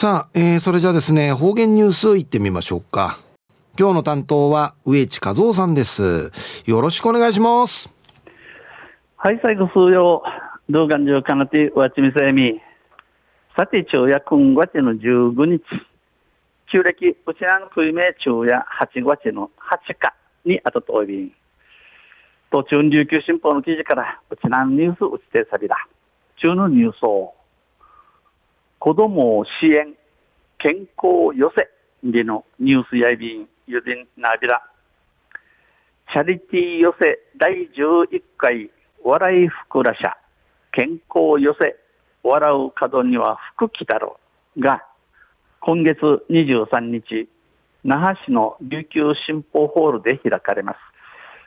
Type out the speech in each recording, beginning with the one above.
さあ、えー、それじゃあですね、方言ニュースいってみましょうか。今日の担当は植地和夫さんです。よろしくお願いします。はい、最後数曜、動画上かなて、わちみせみ。さて、昼夜、今月の15日。旧暦、うちらの冬名昼夜8月の8日にあたとおびん。途中琉球新報の記事から、うちらのニュース打ちてさびだ。中のニュースを。子供を支援、健康を寄せでのニュースやいびん、ゆでんなびら。チャリティー寄せ第11回笑いふくら社、健康寄せ、笑う角には福来たろが、今月23日、那覇市の琉球新報ホールで開かれます。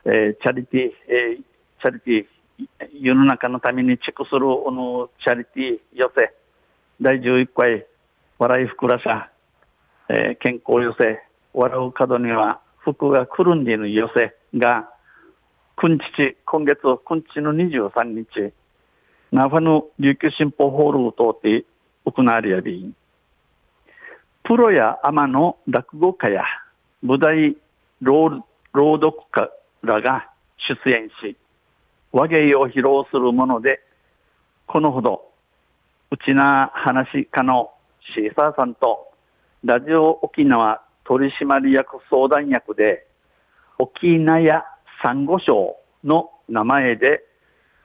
えー、チャリティー、えー、チャリティー、世の中のためにチェックする、このチャリティー寄せ、第11回、笑いふくら社、えー、健康寄せ、笑う角には福が来るんでの寄せが、くんちち、今月、くんちの23日、ナファの琉球新報ホールを通って行われやび、プロやアマの落語家や舞台朗読家らが出演し、和芸を披露するもので、このほど、うちな話家のシーサーさんと、ラジオ沖縄取締役相談役で、沖縄サンゴ礁の名前で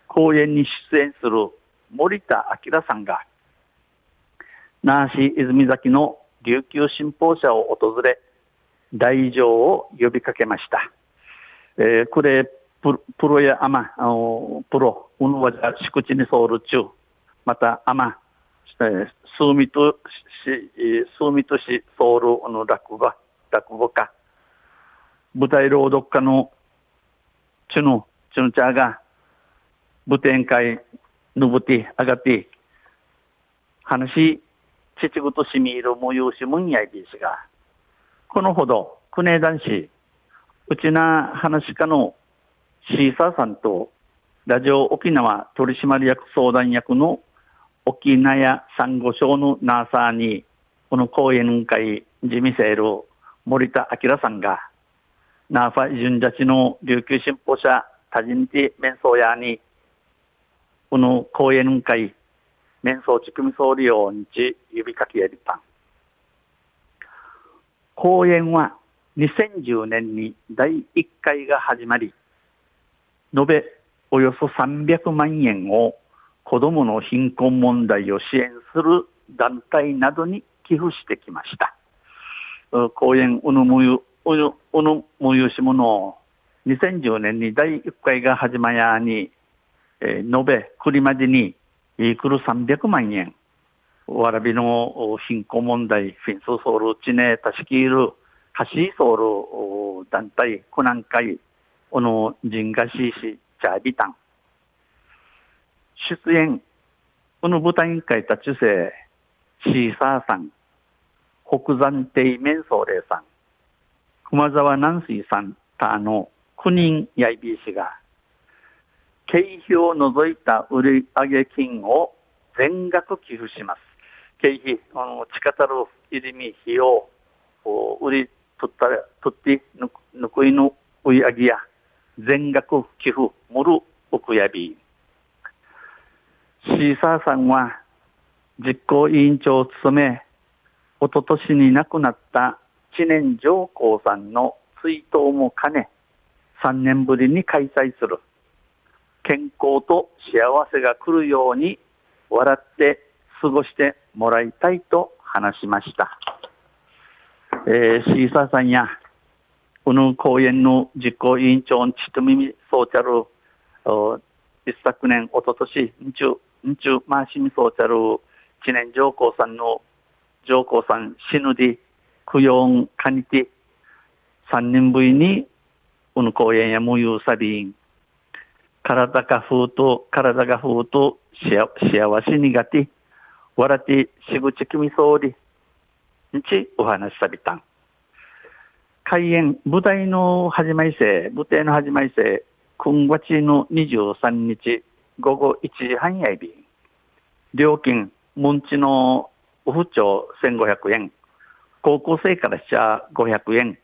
講演に出演する森田明さんが、那覇市泉崎の琉球新報社を訪れ、大乗を呼びかけました。えー、これ、プロやアマ、あのプロ、うぬわじゃ敷地にソウル中、またアマ、えー、スーミト市、スーミト市ソウルの落語、落語家、舞台朗読家のチュヌ、チュヌチャーが、舞展会、ぬぶて、あがて、話、ちちぐとしみいるもゆうしむんやいびしが、このほど、くね男子、うちな話家のシーサーさんと、ラジオ沖縄取締役相談役の沖縄サンゴ礁のナーサーに、この講演会、ジミセール、森田明さんが、ナーファ順ジャチの琉球新報社多人地面相屋に、この講演会、面相地組総理を日指かけやりたん。講演は2010年に第1回が始まり、延べおよそ300万円を子どもの貧困問題を支援する団体などに寄付してきました。講演うぬむゆおの、おのもゆしもの、2010年に第1回が始まやに、えー、延べ、栗までに、いくる300万円、わらびの貧困問題、フィンスソウル、チネ、タシキール、ハシーソウル団体、コナン会、おの、ジンガシーシ、チャービタン。出演、この舞台委員会たちせ、シーサーさん、北山亭面相霊さん、熊沢南水さんたの9人やいびしが、経費を除いた売上金を全額寄付します。経費、あの、地下たる入りみ費用、売り取ったら、取ってぬ、ぬくいの売上や、全額寄付、もるおくやび。シーサーさんは、実行委員長を務め、おととしに亡くなった知念上皇さんの追悼も兼ね、3年ぶりに開催する。健康と幸せが来るように笑って過ごしてもらいたいと話しました。えー、シーサーさんや、この公演の実行委員長のちとみみそうちゃる、一昨年、おととし、んちゅう、んちゅう、まあしみそうちゃる、知念上皇さんの、上皇さん死ぬで、供養かにて、三年ぶりに、この公園や無有さびん、体が風と、体が風と、幸せにがて、笑って、しぐちきみそうり、んち、お話さびたん。開演、舞台の始まりせ、舞台の始まりせ、今月の23日、午後1時半やいび。料金、門地のオフ帳1500円。高校生からしちゃ500円。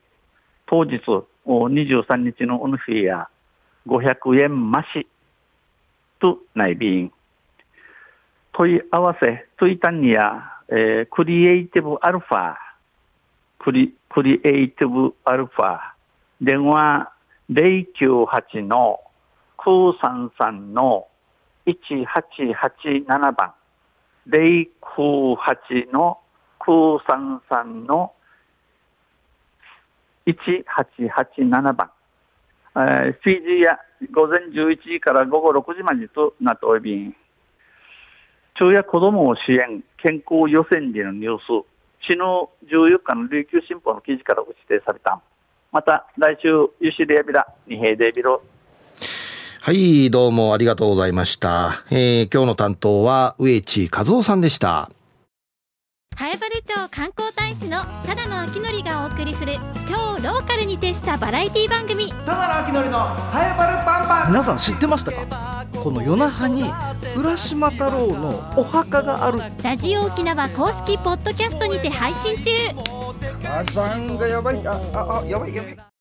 当日、23日のオヌフィや500円増しと内便。問い合わせ、トイタンニア、えー、クリエイティブアルファ、クリクリエイティブアルファ、電話098の933の1887番、098の933の1887番。えー、フィジーや午前11時から午後6時までとなっており、昼夜子供を支援、健康予選時のニュース、昨日14日の琉球新報の記事から指定された。また来週、ユシレアビラ、二平デビロ。はい、どうもありがとうございました。えー、今日の担当は植地和夫さんでした。南原町観光大使のただの秋のりがお送りする超ローカルに徹したバラエティ番組。ただの秋のりの早原パンパン。皆さん知ってましたか？この夜那覇に浦島太郎のお墓がある。ラジオ沖縄公式ポッドキャストにて配信中。火山がやばい。ああやばいやばい